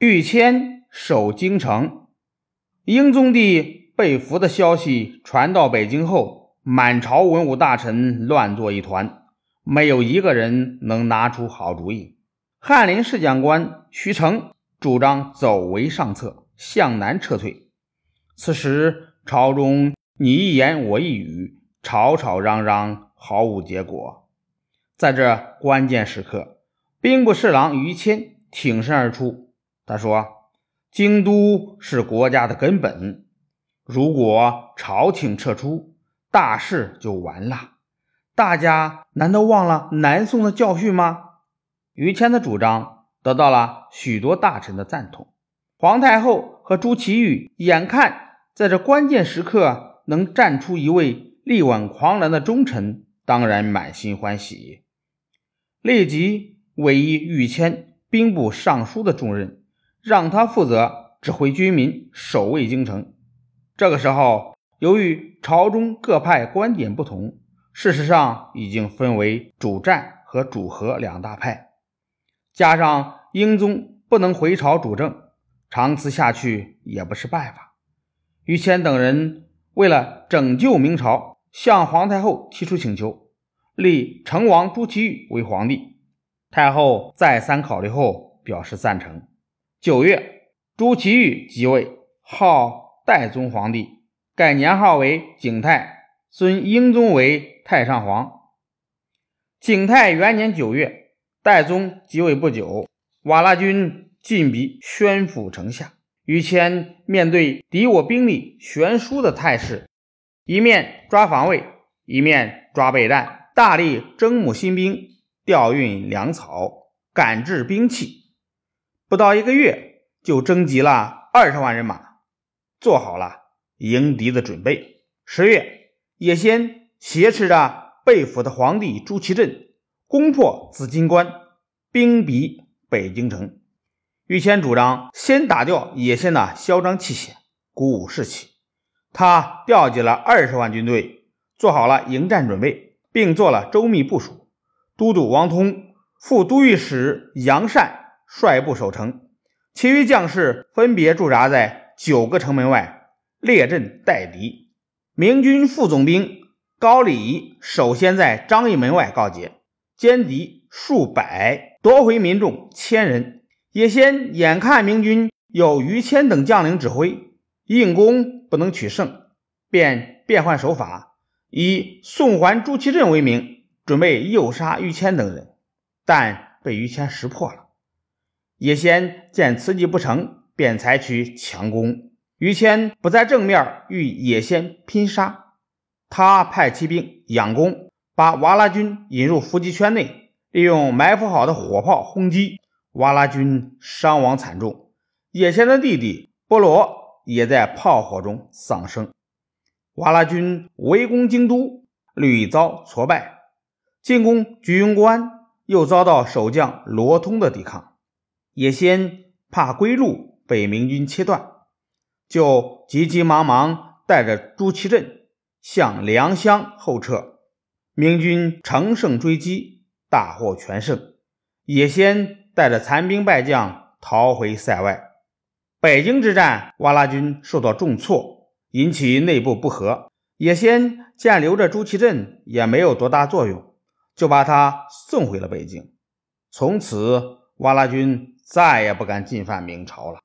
玉谦守京城，英宗帝被俘的消息传到北京后，满朝文武大臣乱作一团，没有一个人能拿出好主意。翰林侍讲官徐成主张走为上策，向南撤退。此时朝中你一言我一语，吵吵嚷嚷，毫无结果。在这关键时刻，兵部侍郎于谦挺身而出。他说：“京都是国家的根本，如果朝廷撤出，大事就完了。大家难道忘了南宋的教训吗？”于谦的主张得到了许多大臣的赞同。皇太后和朱祁钰眼看在这关键时刻能站出一位力挽狂澜的忠臣，当然满心欢喜，立即委以于谦兵部尚书的重任。让他负责指挥军民守卫京城。这个时候，由于朝中各派观点不同，事实上已经分为主战和主和两大派。加上英宗不能回朝主政，长此下去也不是办法。于谦等人为了拯救明朝，向皇太后提出请求，立成王朱祁钰为皇帝。太后再三考虑后，表示赞成。九月，朱祁钰即位，号代宗皇帝，改年号为景泰，尊英宗为太上皇。景泰元年九月，代宗即位不久，瓦剌军进逼宣府城下。于谦面对敌我兵力悬殊的态势，一面抓防卫，一面抓备战，大力征募新兵，调运粮草，赶制兵器。不到一个月，就征集了二十万人马，做好了迎敌的准备。十月，也先挟持着被俘的皇帝朱祁镇，攻破紫金关，兵逼北京城。于谦主张先打掉野先的嚣张气焰，鼓舞士气。他调集了二十万军队，做好了迎战准备，并做了周密部署。都督王通、副都御史杨善。率部守城，其余将士分别驻扎在九个城门外列阵待敌。明军副总兵高礼首先在张义门外告捷，歼敌数百，夺回民众千人。也先眼看明军有于谦等将领指挥，硬攻不能取胜，便变换手法，以送还朱祁镇为名，准备诱杀于谦等人，但被于谦识破了。叶先见此计不成，便采取强攻。于谦不在正面与野先拼杀，他派骑兵佯攻，把瓦剌军引入伏击圈内，利用埋伏好的火炮轰击，瓦剌军伤亡惨重。野先的弟弟波罗也在炮火中丧生。瓦剌军围攻京都，屡遭挫败，进攻居庸关，又遭到守将罗通的抵抗。也先怕归路被明军切断，就急急忙忙带着朱祁镇向良乡后撤。明军乘胜追击，大获全胜。也先带着残兵败将逃回塞外。北京之战，瓦剌军受到重挫，引起内部不和。也先见留着朱祁镇也没有多大作用，就把他送回了北京。从此，瓦剌军。再也不敢进犯明朝了。